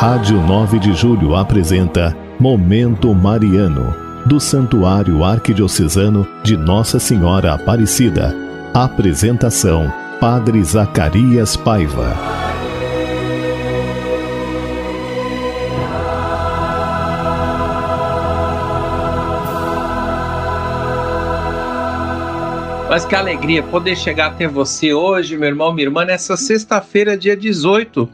Rádio 9 de Julho apresenta Momento Mariano, do Santuário Arquidiocesano de Nossa Senhora Aparecida. Apresentação: Padre Zacarias Paiva. Mas que alegria poder chegar até você hoje, meu irmão, minha irmã, nessa sexta-feira, dia 18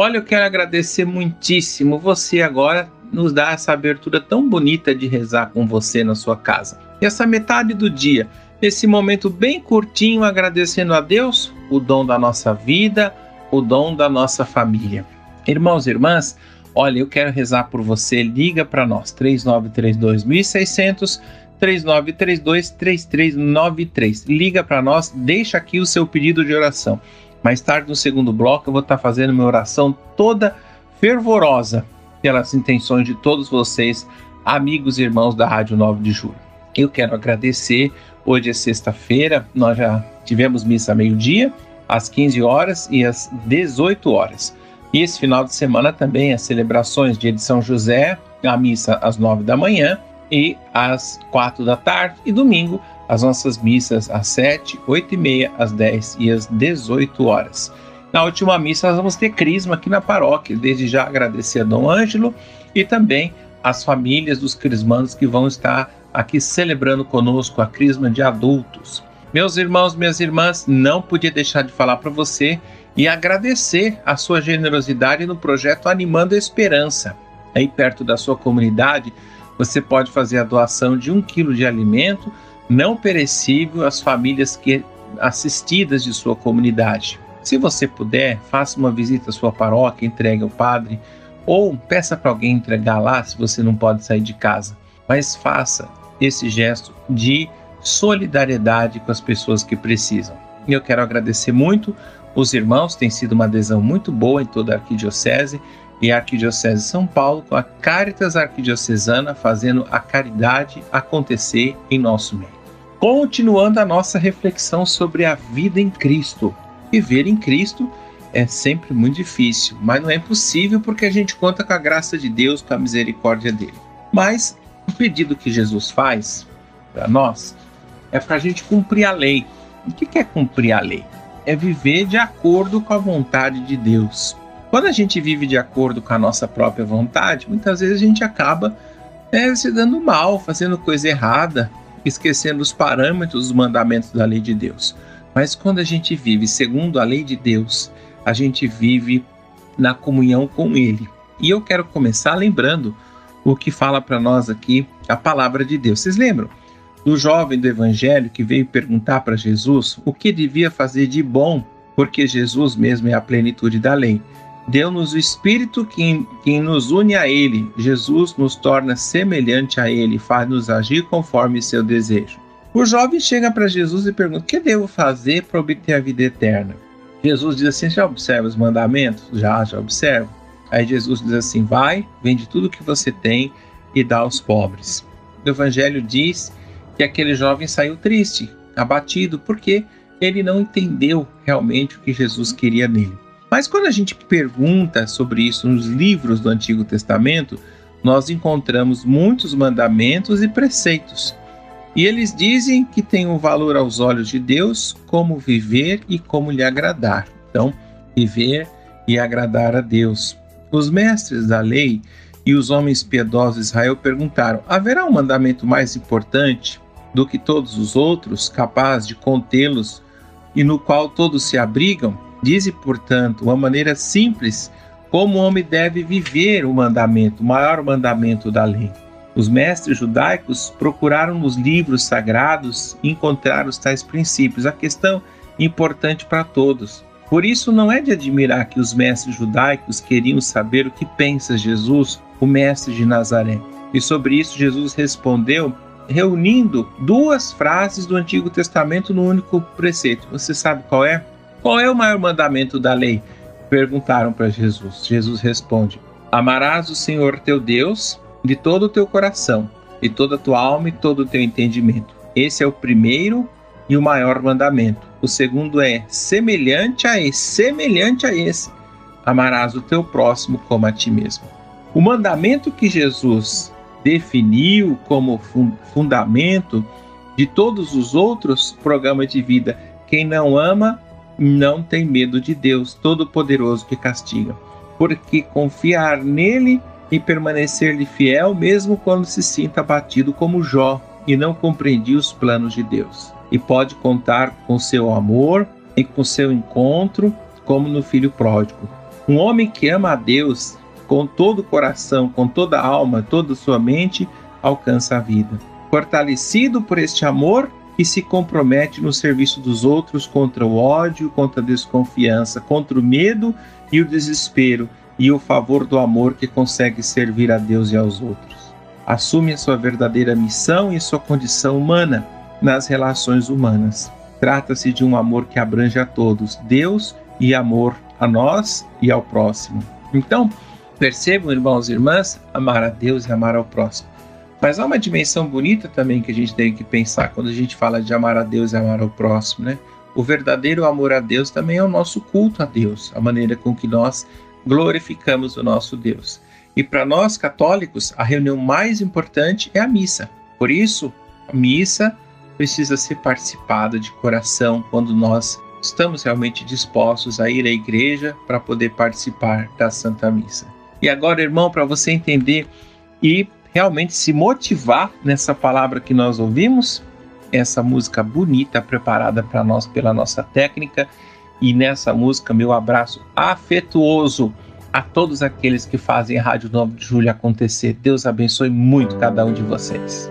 Olha, eu quero agradecer muitíssimo. Você agora nos dá essa abertura tão bonita de rezar com você na sua casa. E essa metade do dia, esse momento bem curtinho, agradecendo a Deus o dom da nossa vida, o dom da nossa família. Irmãos e irmãs, olha, eu quero rezar por você. Liga para nós, 3932 1600 3932 3393. Liga para nós, deixa aqui o seu pedido de oração. Mais tarde, no segundo bloco, eu vou estar fazendo minha oração toda fervorosa pelas intenções de todos vocês, amigos e irmãos da Rádio 9 de Julho. Eu quero agradecer. Hoje é sexta-feira, nós já tivemos missa meio-dia, às 15 horas e às 18 horas. E esse final de semana também as celebrações de São José, a missa às 9 da manhã e às 4 da tarde, e domingo as nossas missas às 7, 8 e meia, às 10 e às 18 horas. Na última missa, nós vamos ter crisma aqui na paróquia. Desde já agradecer a Dom Ângelo e também as famílias dos crismandos que vão estar aqui celebrando conosco a crisma de adultos. Meus irmãos, minhas irmãs, não podia deixar de falar para você e agradecer a sua generosidade no projeto Animando a Esperança. Aí perto da sua comunidade, você pode fazer a doação de um quilo de alimento não perecível às famílias que assistidas de sua comunidade. Se você puder, faça uma visita à sua paróquia, entregue ao padre ou peça para alguém entregar lá se você não pode sair de casa. Mas faça esse gesto de solidariedade com as pessoas que precisam. E eu quero agradecer muito os irmãos, tem sido uma adesão muito boa em toda a arquidiocese e a Arquidiocese de São Paulo com a Caritas Arquidiocesana fazendo a caridade acontecer em nosso meio. Continuando a nossa reflexão sobre a vida em Cristo. Viver em Cristo é sempre muito difícil, mas não é impossível porque a gente conta com a graça de Deus, com a misericórdia dele. Mas o pedido que Jesus faz para nós é para a gente cumprir a lei. O que é cumprir a lei? É viver de acordo com a vontade de Deus. Quando a gente vive de acordo com a nossa própria vontade, muitas vezes a gente acaba é, se dando mal, fazendo coisa errada, esquecendo os parâmetros, os mandamentos da lei de Deus. Mas quando a gente vive segundo a lei de Deus, a gente vive na comunhão com Ele. E eu quero começar lembrando o que fala para nós aqui a palavra de Deus. Vocês lembram do jovem do Evangelho que veio perguntar para Jesus o que devia fazer de bom, porque Jesus mesmo é a plenitude da lei. Deu-nos o Espírito que, que nos une a Ele. Jesus nos torna semelhante a Ele, faz-nos agir conforme seu desejo. O jovem chega para Jesus e pergunta: O que devo fazer para obter a vida eterna? Jesus diz assim: Já observa os mandamentos? Já, já observo. Aí Jesus diz assim: Vai, vende tudo que você tem e dá aos pobres. O Evangelho diz que aquele jovem saiu triste, abatido, porque ele não entendeu realmente o que Jesus queria nele. Mas quando a gente pergunta sobre isso nos livros do Antigo Testamento, nós encontramos muitos mandamentos e preceitos. E eles dizem que tem um valor aos olhos de Deus como viver e como lhe agradar. Então, viver e agradar a Deus. Os mestres da lei e os homens piedosos de Israel perguntaram: haverá um mandamento mais importante do que todos os outros, capaz de contê-los e no qual todos se abrigam? Dize, portanto, uma maneira simples como o homem deve viver o mandamento, o maior mandamento da lei. Os mestres judaicos procuraram nos livros sagrados encontrar os tais princípios, a questão importante para todos. Por isso, não é de admirar que os mestres judaicos queriam saber o que pensa Jesus, o mestre de Nazaré. E sobre isso, Jesus respondeu reunindo duas frases do Antigo Testamento no único preceito. Você sabe qual é? Qual é o maior mandamento da lei? Perguntaram para Jesus. Jesus responde: Amarás o Senhor teu Deus de todo o teu coração, de toda a tua alma e todo o teu entendimento. Esse é o primeiro e o maior mandamento. O segundo é semelhante a esse, semelhante a esse. amarás o teu próximo como a ti mesmo. O mandamento que Jesus definiu como fundamento de todos os outros programas de vida, quem não ama não tem medo de Deus Todo-Poderoso que castiga, porque confiar nele e permanecer-lhe fiel, mesmo quando se sinta abatido como Jó e não compreendia os planos de Deus. E pode contar com seu amor e com seu encontro, como no filho pródigo. Um homem que ama a Deus com todo o coração, com toda a alma, toda a sua mente, alcança a vida. Fortalecido por este amor, que se compromete no serviço dos outros contra o ódio, contra a desconfiança, contra o medo e o desespero, e o favor do amor que consegue servir a Deus e aos outros. Assume a sua verdadeira missão e sua condição humana nas relações humanas. Trata-se de um amor que abrange a todos, Deus e amor a nós e ao próximo. Então, percebam, irmãos e irmãs, amar a Deus e amar ao próximo. Mas há uma dimensão bonita também que a gente tem que pensar quando a gente fala de amar a Deus e amar ao próximo, né? O verdadeiro amor a Deus também é o nosso culto a Deus, a maneira com que nós glorificamos o nosso Deus. E para nós católicos, a reunião mais importante é a missa. Por isso, a missa precisa ser participada de coração quando nós estamos realmente dispostos a ir à igreja para poder participar da Santa Missa. E agora, irmão, para você entender e realmente se motivar nessa palavra que nós ouvimos, essa música bonita preparada para nós pela nossa técnica, e nessa música, meu abraço afetuoso a todos aqueles que fazem a Rádio 9 de Julho acontecer. Deus abençoe muito cada um de vocês.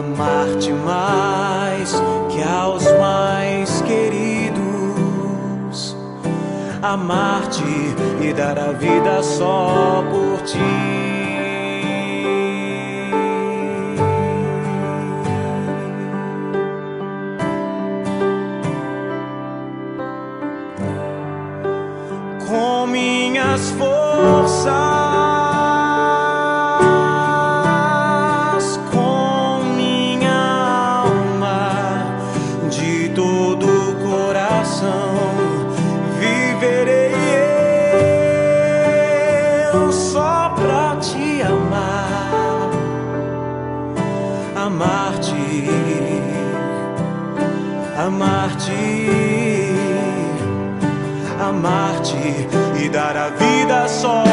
amar-te mais que aos mais queridos, amar-te e dar a vida só por ti. dar só.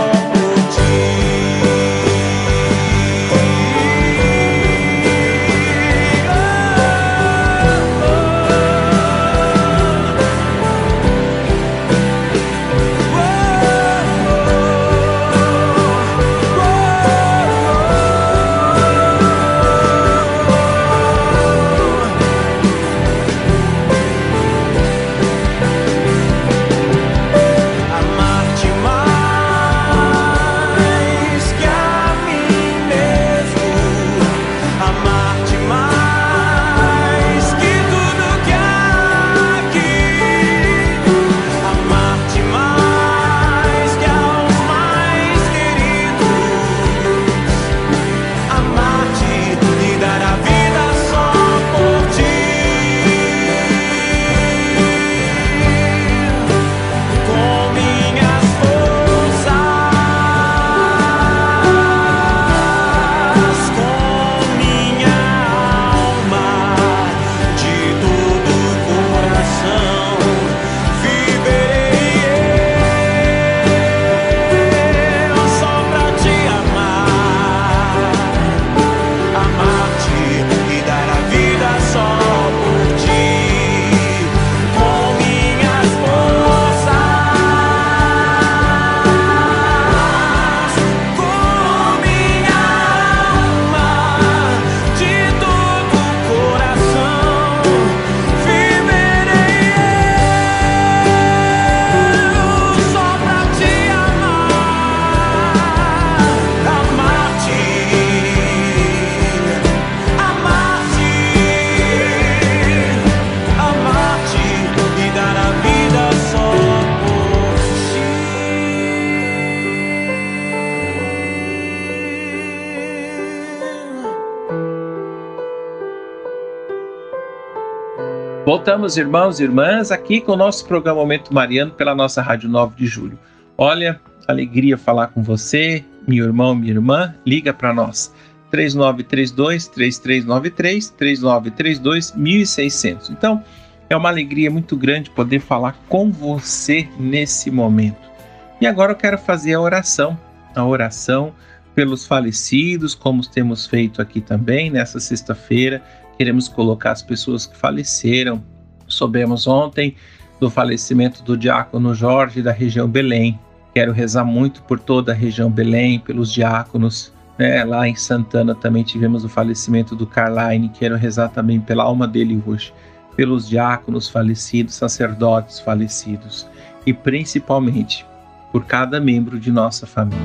Voltamos, irmãos e irmãs, aqui com o nosso programa Momento Mariano pela nossa Rádio 9 de Julho. Olha, alegria falar com você, meu irmão, minha irmã, liga para nós. 3932 3393 3932 1600. Então, é uma alegria muito grande poder falar com você nesse momento. E agora eu quero fazer a oração, a oração pelos falecidos, como temos feito aqui também nessa sexta-feira, Queremos colocar as pessoas que faleceram. Soubemos ontem do falecimento do diácono Jorge da região Belém. Quero rezar muito por toda a região Belém, pelos diáconos. Né? Lá em Santana também tivemos o falecimento do Carline. Quero rezar também pela alma dele hoje, pelos diáconos falecidos, sacerdotes falecidos e principalmente por cada membro de nossa família.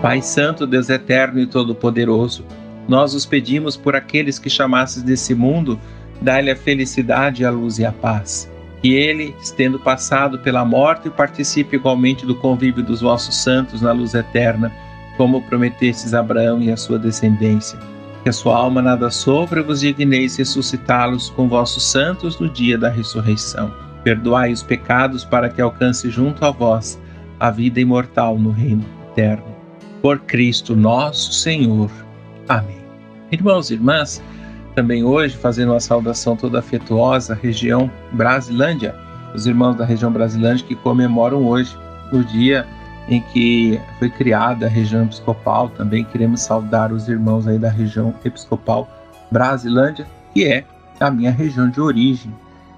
Pai Santo, Deus Eterno e Todo-Poderoso, nós os pedimos por aqueles que chamasses desse mundo, dá-lhe a felicidade, a luz e a paz. Que ele, tendo passado pela morte, participe igualmente do convívio dos vossos santos na luz eterna, como prometestes a Abraão e a sua descendência. Que a sua alma nada sofra, vos digneis ressuscitá-los com vossos santos no dia da ressurreição. Perdoai os pecados para que alcance junto a vós a vida imortal no reino eterno. Por Cristo nosso Senhor. Amém. Irmãos e irmãs, também hoje fazendo uma saudação toda afetuosa à região Brasilândia, os irmãos da região Brasilândia que comemoram hoje o dia em que foi criada a região episcopal. Também queremos saudar os irmãos aí da região episcopal Brasilândia, que é a minha região de origem.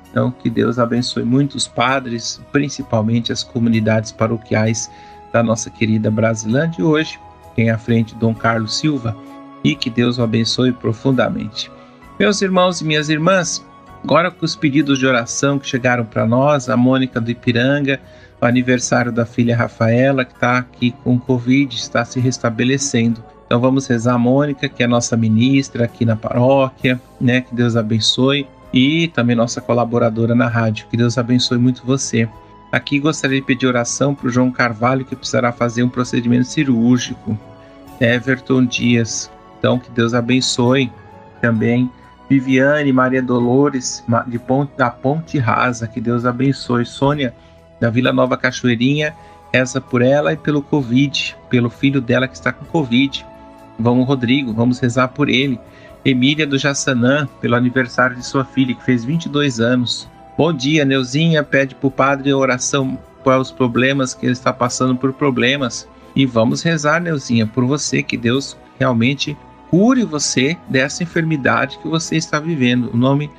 Então, que Deus abençoe muitos padres, principalmente as comunidades paroquiais da nossa querida Brasilândia. E hoje, quem é à frente, Dom Carlos Silva, e que Deus o abençoe profundamente. Meus irmãos e minhas irmãs, agora com os pedidos de oração que chegaram para nós, a Mônica do Ipiranga, o aniversário da filha Rafaela, que está aqui com Covid, está se restabelecendo. Então vamos rezar a Mônica, que é nossa ministra aqui na paróquia, né? Que Deus abençoe. E também nossa colaboradora na rádio. Que Deus abençoe muito você. Aqui gostaria de pedir oração para o João Carvalho, que precisará fazer um procedimento cirúrgico. Everton Dias, então, que Deus abençoe também Viviane, Maria Dolores, de Ponte, da Ponte Rasa, que Deus abençoe. Sônia, da Vila Nova Cachoeirinha, reza por ela e pelo Covid, pelo filho dela que está com Covid. Vamos, Rodrigo, vamos rezar por ele. Emília do Jaçanã, pelo aniversário de sua filha, que fez 22 anos. Bom dia, Neuzinha, pede para o padre oração para os problemas, que ele está passando por problemas. E vamos rezar, Neuzinha, por você, que Deus realmente cure você dessa enfermidade que você está vivendo. O nome,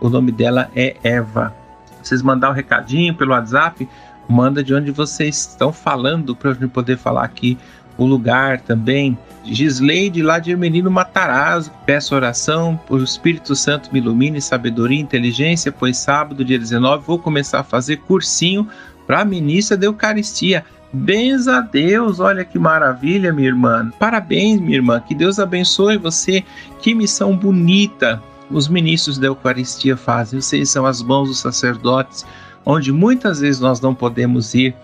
o nome dela é Eva. Vocês mandar um recadinho pelo WhatsApp, manda de onde vocês estão falando para eu poder falar aqui o lugar também. Gisleide lá de Hermelino Matarazzo, peço oração, o Espírito Santo me ilumine, sabedoria e inteligência, pois sábado, dia 19, vou começar a fazer cursinho para ministra da Eucaristia. Bens a Deus, olha que maravilha, minha irmã. Parabéns, minha irmã. Que Deus abençoe você. Que missão bonita os ministros da Eucaristia fazem. Vocês são as mãos dos sacerdotes, onde muitas vezes nós não podemos ir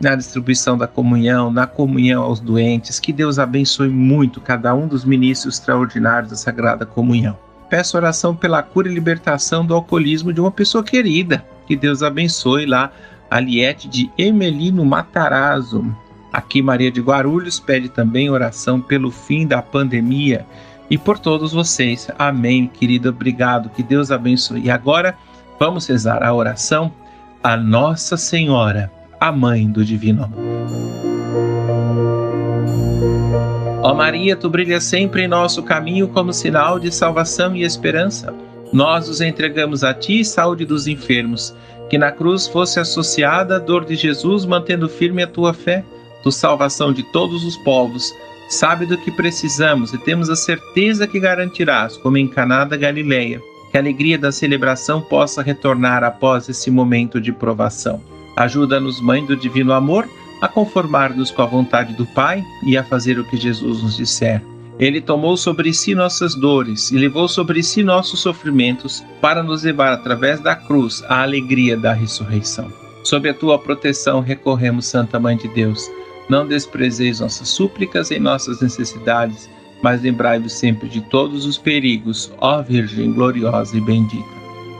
na distribuição da comunhão, na comunhão aos doentes. Que Deus abençoe muito cada um dos ministros extraordinários da Sagrada Comunhão. Peço oração pela cura e libertação do alcoolismo de uma pessoa querida. Que Deus abençoe lá Aliette de Emelino Matarazzo. Aqui Maria de Guarulhos pede também oração pelo fim da pandemia e por todos vocês. Amém, querida. Obrigado. Que Deus abençoe. E agora vamos rezar a oração a Nossa Senhora, a mãe do divino amor. Ó Maria, tu brilhas sempre em nosso caminho como sinal de salvação e esperança. Nós os entregamos a ti, saúde dos enfermos que na cruz fosse associada a dor de Jesus, mantendo firme a tua fé, tu salvação de todos os povos. Sabe do que precisamos e temos a certeza que garantirás, como em Caná da Galileia, que a alegria da celebração possa retornar após esse momento de provação. Ajuda-nos, Mãe do Divino Amor, a conformar-nos com a vontade do Pai e a fazer o que Jesus nos disser. Ele tomou sobre si nossas dores e levou sobre si nossos sofrimentos para nos levar através da cruz à alegria da ressurreição. Sob a tua proteção recorremos, Santa Mãe de Deus. Não desprezeis nossas súplicas em nossas necessidades, mas lembrai-vos sempre de todos os perigos, ó Virgem gloriosa e bendita.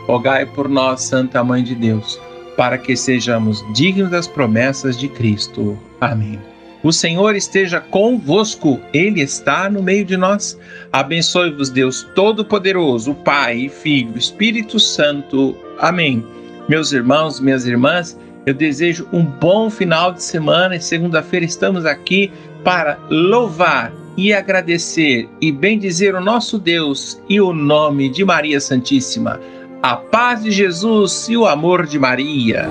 Rogai por nós, Santa Mãe de Deus, para que sejamos dignos das promessas de Cristo. Amém. O Senhor esteja convosco, Ele está no meio de nós. Abençoe-vos, Deus Todo-Poderoso, Pai, Filho, Espírito Santo. Amém. Meus irmãos, minhas irmãs, eu desejo um bom final de semana e segunda-feira estamos aqui para louvar e agradecer e bendizer o nosso Deus e o nome de Maria Santíssima. A paz de Jesus e o amor de Maria.